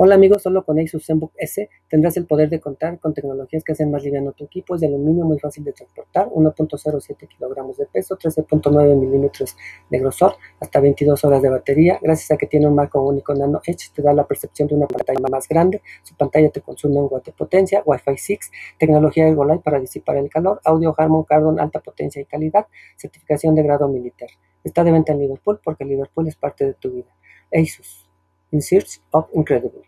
Hola amigos, solo con Asus ZenBook S tendrás el poder de contar con tecnologías que hacen más liviano tu equipo. Es de aluminio, muy fácil de transportar, 1.07 kilogramos de peso, 13.9 milímetros de grosor, hasta 22 horas de batería. Gracias a que tiene un marco único Nano Edge, te da la percepción de una pantalla más grande. Su pantalla te consume un watt de potencia, Wi-Fi 6, tecnología Ergolight para disipar el calor, audio Harman Kardon, alta potencia y calidad, certificación de grado militar. Está de venta en Liverpool porque Liverpool es parte de tu vida. Asus, in search of incredible.